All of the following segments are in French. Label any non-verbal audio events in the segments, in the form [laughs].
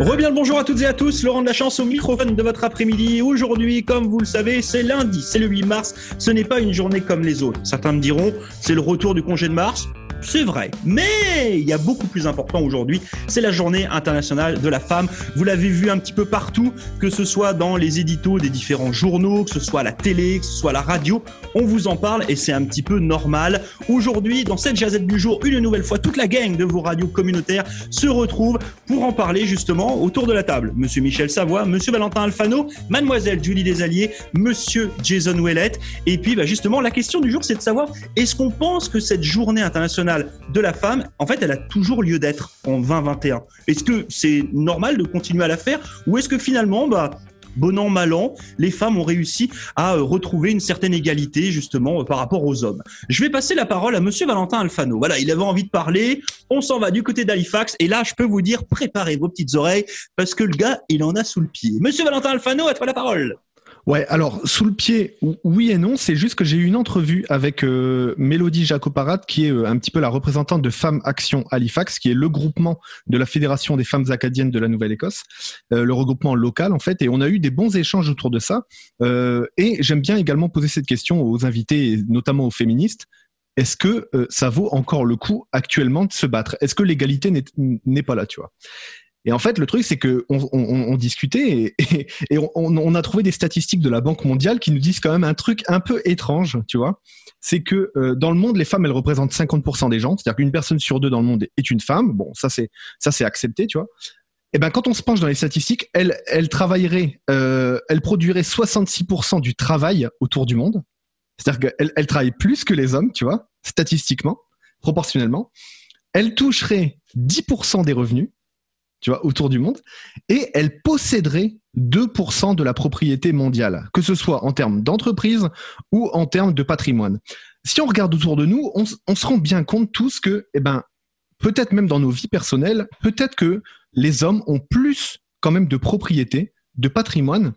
Rebien le bonjour à toutes et à tous, Laurent de la chance au microphone de votre après-midi. Aujourd'hui, comme vous le savez, c'est lundi, c'est le 8 mars. Ce n'est pas une journée comme les autres. Certains me diront, c'est le retour du congé de mars. C'est vrai. Mais il y a beaucoup plus important aujourd'hui, c'est la journée internationale de la femme. Vous l'avez vu un petit peu partout, que ce soit dans les éditos des différents journaux, que ce soit à la télé, que ce soit la radio, on vous en parle et c'est un petit peu normal. Aujourd'hui, dans cette jazette du jour, une nouvelle fois, toute la gang de vos radios communautaires se retrouve pour en parler justement autour de la table. Monsieur Michel Savoie, Monsieur Valentin Alfano, Mademoiselle Julie Desalliés, Monsieur Jason Ouellette. Et puis bah, justement, la question du jour, c'est de savoir, est-ce qu'on pense que cette journée internationale de la femme, en fait, elle a toujours lieu d'être en 2021. Est-ce que c'est normal de continuer à la faire ou est-ce que finalement, bah, bon an, mal an, les femmes ont réussi à euh, retrouver une certaine égalité justement euh, par rapport aux hommes? Je vais passer la parole à monsieur Valentin Alfano. Voilà, il avait envie de parler, on s'en va du côté d'Halifax et là, je peux vous dire, préparez vos petites oreilles parce que le gars, il en a sous le pied. Monsieur Valentin Alfano, à toi la parole. Ouais, alors sous le pied, oui et non. C'est juste que j'ai eu une entrevue avec euh, Mélodie Jacoparat, qui est euh, un petit peu la représentante de Femmes Action Halifax, qui est le groupement de la Fédération des femmes acadiennes de la Nouvelle-Écosse, euh, le regroupement local en fait. Et on a eu des bons échanges autour de ça. et j'aime bien également poser cette question aux invités, notamment aux féministes. Est-ce que ça vaut encore le coup actuellement de se battre? Est-ce que l'égalité n'est pas là, tu vois? Et en fait, le truc, c'est que on, discutait et, on, a trouvé des statistiques de la Banque mondiale qui nous disent quand même un truc un peu étrange, tu vois. C'est que euh, dans le monde, les femmes, elles représentent 50% des gens. C'est-à-dire qu'une personne sur deux dans le monde est une femme. Bon, ça c'est ça c'est accepté, tu vois. Et ben quand on se penche dans les statistiques, elle elle travaillerait, euh, elle produirait 66% du travail autour du monde. C'est-à-dire qu'elle elle travaille plus que les hommes, tu vois, statistiquement, proportionnellement. Elle toucherait 10% des revenus tu vois, autour du monde, et elle posséderait 2% de la propriété mondiale, que ce soit en termes d'entreprise ou en termes de patrimoine. Si on regarde autour de nous, on, se rend bien compte tous que, eh ben, peut-être même dans nos vies personnelles, peut-être que les hommes ont plus quand même de propriété, de patrimoine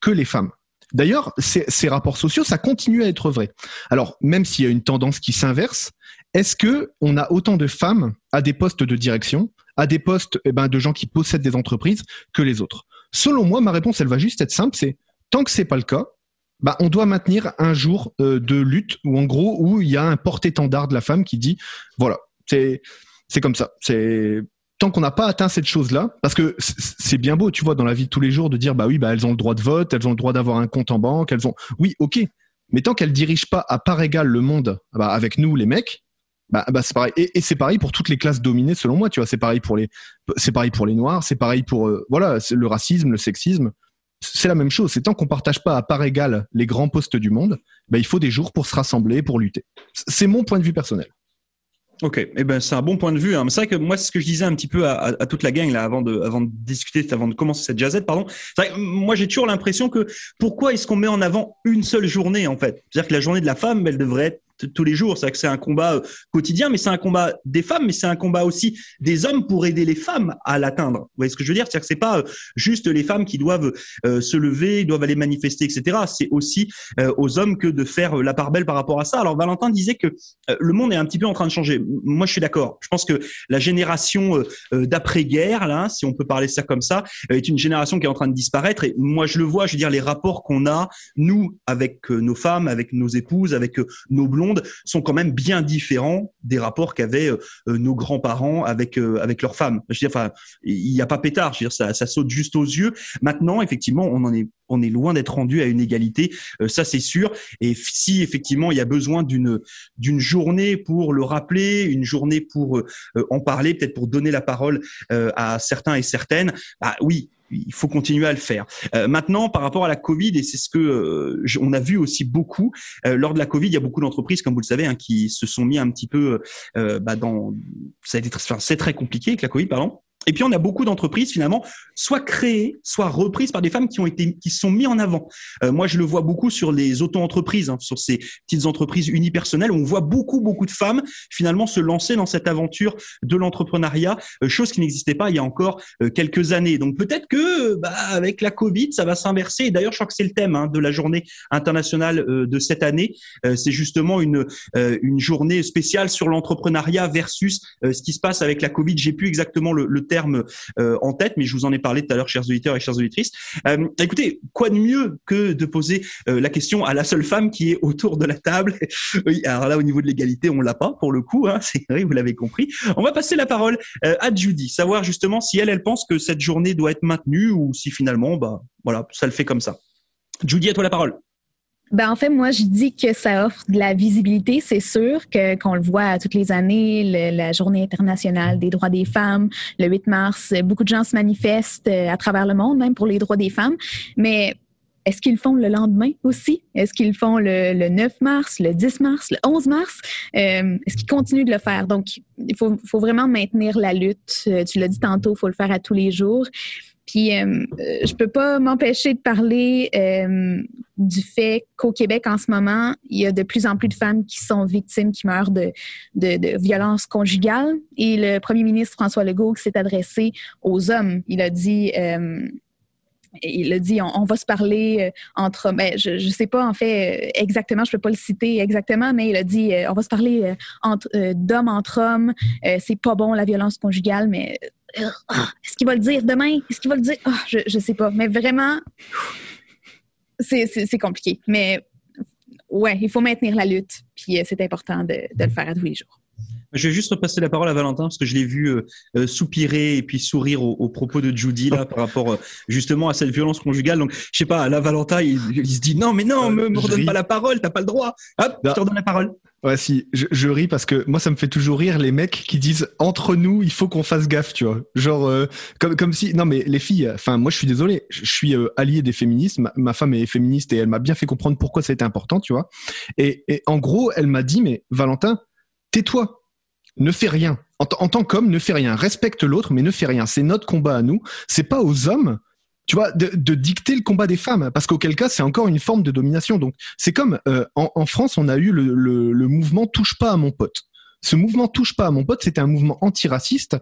que les femmes. D'ailleurs, ces, rapports sociaux, ça continue à être vrai. Alors, même s'il y a une tendance qui s'inverse, est-ce que on a autant de femmes à des postes de direction à des postes eh ben, de gens qui possèdent des entreprises que les autres. Selon moi, ma réponse, elle va juste être simple, c'est tant que c'est pas le cas, bah, on doit maintenir un jour euh, de lutte où en gros où il y a un porte-étendard de la femme qui dit voilà c'est c'est comme ça. C'est tant qu'on n'a pas atteint cette chose-là, parce que c'est bien beau, tu vois, dans la vie de tous les jours, de dire bah oui, bah elles ont le droit de vote, elles ont le droit d'avoir un compte en banque, elles ont, oui, ok, mais tant qu'elles dirigent pas à part égale le monde, bah, avec nous les mecs, bah, bah c'est pareil. Et, c'est pareil pour toutes les classes dominées, selon moi. Tu vois, c'est pareil pour les, c'est pareil pour les noirs, c'est pareil pour euh, voilà, le racisme, le sexisme. C'est la même chose. C'est tant qu'on partage pas à part égale les grands postes du monde, bah, il faut des jours pour se rassembler, pour lutter. C'est mon point de vue personnel. Ok, eh ben c'est un bon point de vue. Hein. C'est vrai que moi, c'est ce que je disais un petit peu à, toute la gang là avant de, avant de discuter, avant de commencer cette jazzette, pardon. Moi, j'ai toujours l'impression que pourquoi est-ce qu'on met en avant une seule journée en fait? C'est-à-dire que la journée de la femme, elle devrait être tous les jours. C'est que c'est un combat euh, quotidien, mais c'est un combat des femmes, mais c'est un combat aussi des hommes pour aider les femmes à l'atteindre. Vous voyez ce que je veux dire? C'est-à-dire que c'est pas euh, juste les femmes qui doivent euh, se lever, doivent aller manifester, etc. C'est aussi aux hommes que de faire la part belle par rapport à ça. Alors Valentin disait que le monde est un petit peu en train de changer. Moi, je suis d'accord. Je pense que la génération d'après-guerre, là, si on peut parler ça comme ça, est une génération qui est en train de disparaître. Et moi, je le vois. Je veux dire, les rapports qu'on a nous avec nos femmes, avec nos épouses, avec nos sont quand même bien différents des rapports qu'avaient euh, euh, nos grands-parents avec euh, avec leurs femmes. Je veux dire, enfin, il n'y a pas pétard. Je veux dire, ça, ça saute juste aux yeux. Maintenant, effectivement, on en est on est loin d'être rendu à une égalité, ça c'est sûr. Et si effectivement il y a besoin d'une d'une journée pour le rappeler, une journée pour en parler, peut-être pour donner la parole à certains et certaines, bah oui, il faut continuer à le faire. Euh, maintenant, par rapport à la Covid, et c'est ce que euh, on a vu aussi beaucoup euh, lors de la Covid, il y a beaucoup d'entreprises, comme vous le savez, hein, qui se sont mis un petit peu bah, dans. Ça a été, c'est très compliqué avec la Covid, pardon. Et puis on a beaucoup d'entreprises finalement, soit créées, soit reprises par des femmes qui ont été, qui sont mis en avant. Euh, moi, je le vois beaucoup sur les auto-entreprises, hein, sur ces petites entreprises unipersonnelles. On voit beaucoup, beaucoup de femmes finalement se lancer dans cette aventure de l'entrepreneuriat, euh, chose qui n'existait pas il y a encore euh, quelques années. Donc peut-être que bah, avec la Covid, ça va s'inverser. D'ailleurs, je crois que c'est le thème hein, de la journée internationale de cette année. c'est justement une une journée spéciale sur l'entrepreneuriat versus ce qui se passe avec la Covid. J'ai plus exactement le, le thème terme en tête, mais je vous en ai parlé tout à l'heure, chers auditeurs et chères auditrices. écoutez, quoi de mieux que de poser la question à la seule femme qui est autour de la table? [laughs] Alors là, au niveau de l'égalité, on l'a pas pour le coup, hein, [laughs] vous l'avez compris. On va passer la parole à Judy, savoir justement si elle, elle pense que cette journée doit être maintenue ou si finalement, bah voilà, ça le fait comme ça. Judy, à toi la parole. Ben, en fait, moi, je dis que ça offre de la visibilité. C'est sûr que qu'on le voit toutes les années, la Journée internationale des droits des femmes, le 8 mars, beaucoup de gens se manifestent euh, à travers le monde, même pour les droits des femmes. Mais est-ce qu'ils le font le lendemain aussi? Est-ce qu'ils le font le, 9 mars, le 10 mars, le 11 mars? Euh, est-ce qu'ils continuent de le faire? Donc, il faut, faut vraiment maintenir la lutte. Euh, tu l'as dit tantôt, il faut le faire à tous les jours. Puis euh, je peux pas m'empêcher de parler euh, du fait qu'au Québec en ce moment, il y a de plus en plus de femmes qui sont victimes, qui meurent de, de, de violences conjugales. Et le premier ministre François Legault s'est adressé aux hommes. Il a dit euh, il a dit on, va se parler euh, entre ben, je ne sais pas en fait euh, exactement je peux pas le citer exactement mais il a dit on va se parler entre d'hommes entre hommes c'est pas bon la violence conjugale mais est-ce qu'il va le dire demain? Est-ce qu'il va le dire? Ah, je ne sais pas. Mais vraiment, c'est compliqué. Mais ouais, il faut maintenir la lutte. Puis euh, c'est important de, le faire à tous les jours. Je vais juste repasser la parole à Valentin parce que je l'ai vu euh, euh, soupirer et puis sourire aux, propos de Judy là par rapport justement à cette violence conjugale. Donc je sais pas, là Valentin il, se dit non mais non, me, me redonne pas la parole, t'as pas le droit. Hop, je te redonne la parole. Ouais, si, je, ris parce que moi, ça me fait toujours rire les mecs qui disent entre nous, il faut qu'on fasse gaffe, tu vois. Genre, euh, comme, comme si. Non, mais les filles, enfin, moi, je suis désolé, je suis euh, allié des féministes. Ma, femme est féministe et elle m'a bien fait comprendre pourquoi c'était important, tu vois. Et, et en gros, elle m'a dit, mais Valentin, tais-toi, ne fais rien. En, en tant qu'homme, ne fais rien. Respecte l'autre, mais ne fais rien. C'est notre combat à nous. C'est pas aux hommes tu vois, de, de, dicter le combat des femmes, parce qu'auquel cas, c'est encore une forme de domination. Donc, c'est comme euh, en, en, France, on a eu le, le, le, mouvement touche pas à mon pote. Ce mouvement touche pas à mon pote, c'était un mouvement antiraciste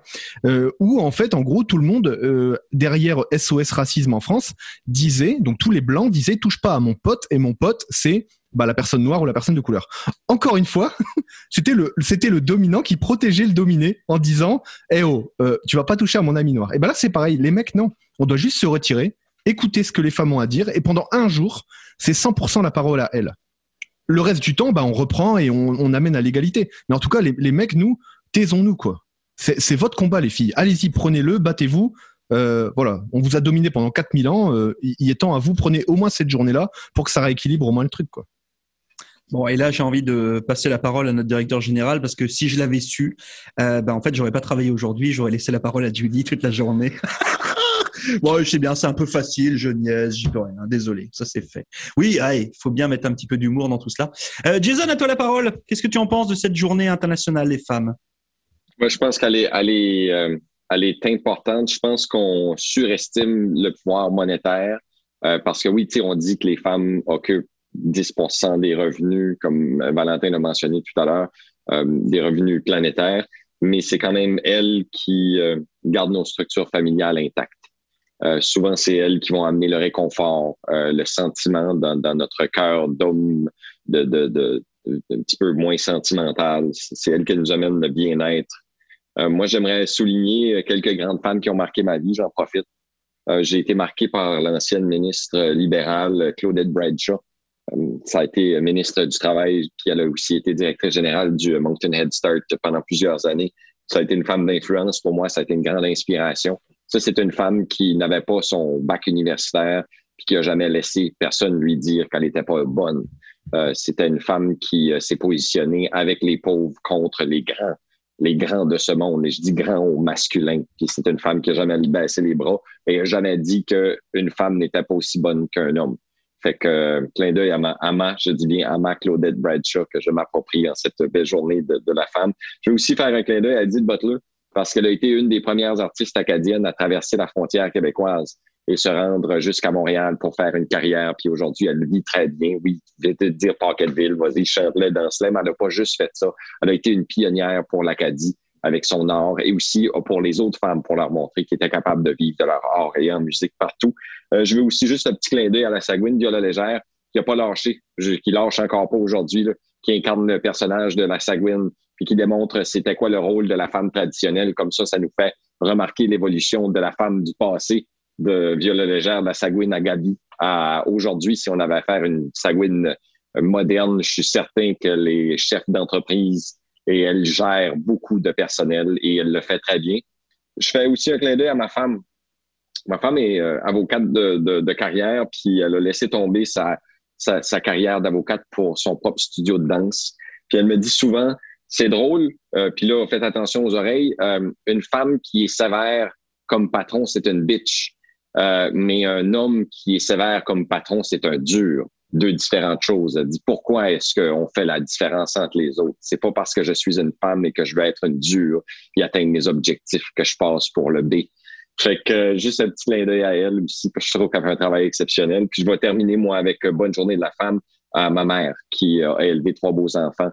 euh, où en fait, en gros, tout le monde euh, derrière SOS racisme en France disait, donc tous les blancs disaient touche pas à mon pote et mon pote c'est bah, la personne noire ou la personne de couleur. Encore une fois, [laughs] c'était le dominant qui protégeait le dominé en disant eh oh euh, tu vas pas toucher à mon ami noir. Et ben là c'est pareil, les mecs non, on doit juste se retirer, écouter ce que les femmes ont à dire, et pendant un jour, c'est 100% la parole à elles. Le reste du temps, bah, on reprend et on, amène à l'égalité. Mais en tout cas, les, mecs, nous, taisons-nous, quoi. C'est votre combat, les filles. Allez-y, prenez-le, battez-vous. Euh, voilà, on vous a dominé pendant 4000 ans. Il est temps à vous, prenez au moins cette journée-là pour que ça rééquilibre au moins le truc, quoi. Bon, et là, j'ai envie de passer la parole à notre directeur général parce que si je l'avais su, euh, ben, en fait, j'aurais pas travaillé aujourd'hui. J'aurais laissé la parole à Judy toute la journée. [laughs] bon, je sais bien, c'est un peu facile, je niaise, j'y peux rien. Désolé, ça c'est fait. Oui, il faut bien mettre un petit peu d'humour dans tout cela. Euh, Jason, à toi la parole. Qu'est-ce que tu en penses de cette journée internationale des femmes? Moi, je pense qu'elle est, elle est, euh, elle est importante. Je pense qu'on surestime le pouvoir monétaire parce que oui, on dit que les femmes occupent 10 des revenus, comme Valentin l'a mentionné tout à l'heure, des revenus planétaires, mais c'est quand même elles qui gardent nos structures familiales intactes. Euh, souvent, c'est elles qui vont amener le réconfort, euh, le sentiment dans, notre cœur d'homme de, un petit peu moins sentimental. C'est elles qui nous amènent le bien-être. Euh, moi, j'aimerais souligner quelques grandes femmes qui ont marqué ma vie. J'en profite. J'ai été marqué par l'ancienne ministre libérale Claudette Bradshaw. Ça a été ministre du Travail, puis elle a aussi été directrice générale du Moncton Head Start pendant plusieurs années. Ça a été une femme d'influence pour moi, ça a été une grande inspiration. Ça, c'est une femme qui n'avait pas son bac universitaire puis qui a jamais laissé personne lui dire qu'elle n'était pas bonne. Euh, c'était une femme qui euh, s'est positionnée avec les pauvres contre les grands, les grands de ce monde. Et je dis grand au masculin. C'est une femme qui n'a jamais baissé les bras et n'a jamais dit qu'une femme n'était pas aussi bonne qu'un homme. Fait que, euh, clin d'œil à ma, je dis bien à ma Claudette Bradshaw que je m'approprie en cette belle journée de, de, la femme. Je vais aussi faire un clin d'œil à Edith Butler, parce qu'elle a été une des premières artistes acadiennes à traverser la frontière québécoise et se rendre jusqu'à Montréal pour faire une carrière. Puis aujourd'hui, elle vit très bien. Oui, je vais te dire Pocketville, vas-y, danse-le, mais elle n'a pas juste fait ça. Elle a été une pionnière pour l'Acadie avec son art et aussi pour les autres femmes pour leur montrer qu'elles étaient capables de vivre de leur art et en musique partout. Euh, je veux aussi juste un petit clin d'œil à la Sagouine Viola Légère qui n'a pas lâché, qui lâche encore pas aujourd'hui, qui incarne le personnage de la Sagouine puis qui démontre c'était quoi le rôle de la femme traditionnelle. Comme ça, ça nous fait remarqué l'évolution de la femme du passé de Viola Légère, de la Sagouine à Gabi à aujourd'hui. Si on avait à faire une Sagouine moderne, je suis certain que les chefs d'entreprise et elle gère beaucoup de personnel et elle le fait très bien. Je fais aussi un clin d'œil à ma femme. Ma femme est euh, avocate de, de, de, carrière, puis elle a laissé tomber sa, sa, sa carrière d'avocate pour son propre studio de danse. Puis elle me dit souvent, c'est drôle, euh, puis là, faites attention aux oreilles, euh, une femme qui est sévère comme patron, c'est une bitch. Euh, mais un homme qui est sévère comme patron, c'est un dur. Deux différentes choses. Elle dit pourquoi est-ce qu'on fait la différence entre les autres? C'est pas parce que je suis une femme et que je veux être une dure et atteindre mes objectifs que je passe pour le B. Fait que juste un petit clin d'œil à elle aussi, parce que je trouve qu'elle fait un travail exceptionnel. Puis je vais terminer, moi, avec Bonne journée de la femme à ma mère, qui a élevé trois beaux enfants,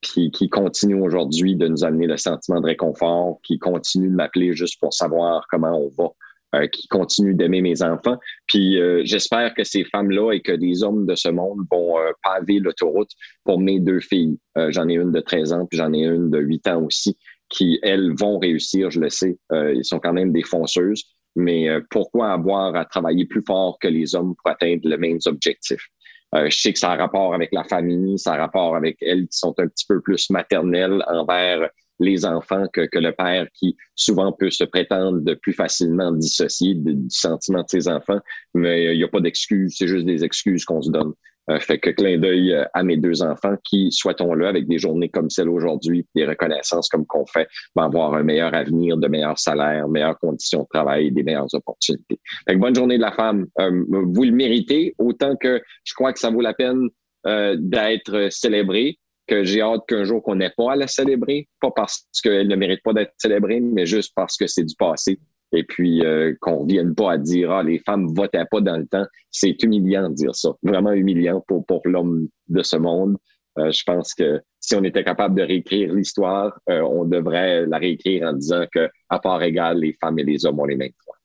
puis qui continue aujourd'hui de nous amener le sentiment de réconfort, qui continue de m'appeler juste pour savoir comment on va. Euh, qui continue d'aimer mes enfants. Puis euh, j'espère que ces femmes-là et que des hommes de ce monde vont euh, paver l'autoroute pour mes deux filles. j'en ai une de 13 ans, puis j'en ai une de 8 ans aussi, qui, elles, vont réussir, je le sais. ils sont quand même des fonceuses. Mais pourquoi avoir à travailler plus fort que les hommes pour atteindre les mêmes objectifs? je sais que ça a rapport avec la famille, ça a rapport avec elles qui sont un petit peu plus maternelles envers les enfants que, le père qui souvent peut se prétendre plus facilement dissocier du sentiment de ses enfants, mais il n'y a pas d'excuses, c'est juste des excuses qu'on se donne. Euh, fait que clin d'œil euh, à mes deux enfants qui, souhaitons-le, avec des journées comme celle aujourd'hui, des reconnaissances comme qu'on fait, vont avoir un meilleur avenir, de meilleurs salaires, meilleures conditions de travail, des meilleures opportunités. Fait que bonne journée de la femme. Euh, vous le méritez, autant que je crois que ça vaut la peine d'être célébré que j'ai hâte qu'un jour qu'on n'ait pas à la célébrer, pas parce qu'elle ne mérite pas d'être célébrée, mais juste parce que c'est du passé. Et puis euh, qu'on ne vienne pas à dire ah les femmes votaient pas dans le temps, c'est humiliant de dire ça, vraiment humiliant pour pour l'homme de ce monde. Euh, je pense que si on était capable de réécrire l'histoire, euh, on devrait la réécrire en disant que à part égale, les femmes et les hommes ont les mêmes droits.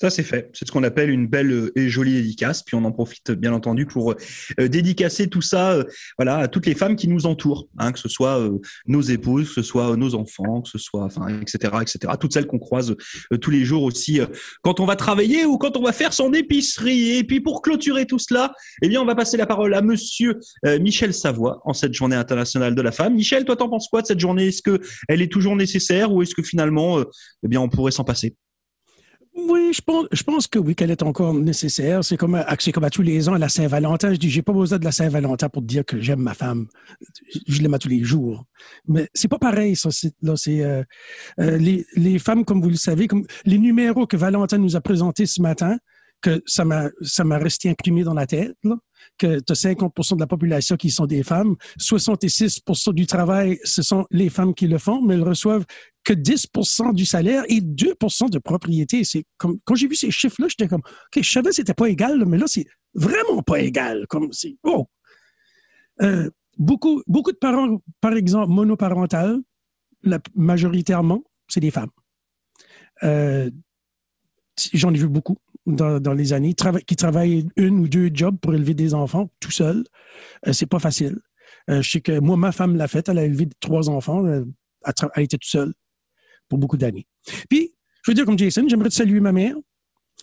Ça, c'est fait. C'est ce qu'on appelle une belle euh, et jolie dédicace. Puis on en profite, bien entendu, pour euh, dédicacer tout ça euh, voilà, à toutes les femmes qui nous entourent, hein, que ce soit nos épouses, que ce soit nos enfants, que ce soit, enfin, etc., etc. Toutes celles qu'on croise tous les jours aussi quand on va travailler ou quand on va faire son épicerie. Et puis pour clôturer tout cela, eh bien, on va passer la parole à monsieur Michel Savoie en cette journée internationale de la femme. Michel, toi, t'en penses quoi de cette journée? Est-ce que elle est toujours nécessaire ou est-ce que finalement, eh bien, on pourrait s'en passer? Oui, je pense, je pense que oui, qu'elle est encore nécessaire. C'est comme, c'est comme à tous les ans, à la Saint-Valentin. Je dis, j'ai pas besoin de la Saint-Valentin pour te dire que j'aime ma femme. Je l'aime à tous les jours. Mais c'est pas pareil, ça. Là, c'est euh, euh, les, les femmes, comme vous le savez, comme les numéros que Valentin nous a présentés ce matin, que ça m'a, ça m'a resté imprimé dans la tête. Là que tu as 50 de la population qui sont des femmes, 66% du travail, ce sont les femmes qui le font, mais elles reçoivent que 10% du salaire et 2% de propriété. C'est quand j'ai vu ces chiffres-là, j'étais comme, ok, je savais que c'était pas égal, mais là c'est vraiment pas égal. Comme c'est oh. Euh, beaucoup, beaucoup de parents, par exemple, monoparentales, majoritairement, c'est des femmes. Euh, j'en ai vu beaucoup dans, les années, qui travaillent une ou deux jobs pour élever des enfants tout seul. Euh, c'est pas facile. Euh, je sais que moi, ma femme l'a fait. Elle a élevé trois enfants. Euh, elle, été toute seule pour beaucoup d'années. Puis, je veux dire comme Jason, j'aimerais saluer ma mère.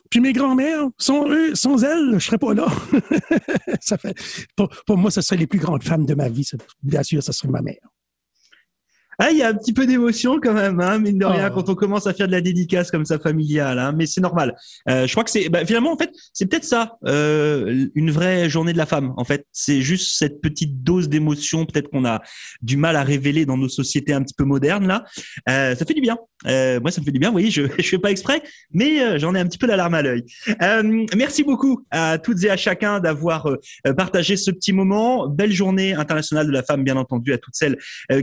Puis mes grands-mères, sans eux, sans elles, je serais pas là. [laughs] ça fait, pour, pour, moi, ce serait les plus grandes femmes de ma vie. Bien sûr, ce serait ma mère. Ah, il y a un petit peu d'émotion quand même, hein, mine de rien, oh. quand on commence à faire de la dédicace comme ça familiale, hein, mais c'est normal. Euh, je crois que c'est bah, finalement en fait c'est peut-être ça, euh, une vraie journée de la femme. En fait, c'est juste cette petite dose d'émotion peut-être qu'on a du mal à révéler dans nos sociétés un petit peu modernes là. Euh, ça fait du bien. Euh, moi, ça me fait du bien. Vous voyez, je [laughs] je fais pas exprès, mais euh, j'en ai un petit peu la larme à l'œil. Euh, merci beaucoup à toutes et à chacun d'avoir partagé ce petit moment. Belle journée internationale de la femme, bien entendu, à toutes celles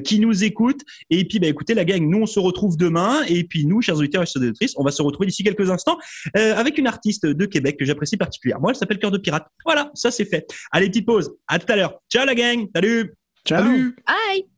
qui nous écoutent. Et puis, bah, écoutez, la gang, nous, on se retrouve demain. Et puis, nous, chers auditeurs et auditrices, on va se retrouver d'ici quelques instants euh, avec une artiste de Québec que j'apprécie particulièrement. Elle s'appelle Cœur de Pirate. Voilà, ça c'est fait. Allez, petite pause. À tout à l'heure. Ciao la gang. Salut. Ciao. Salut. Bye.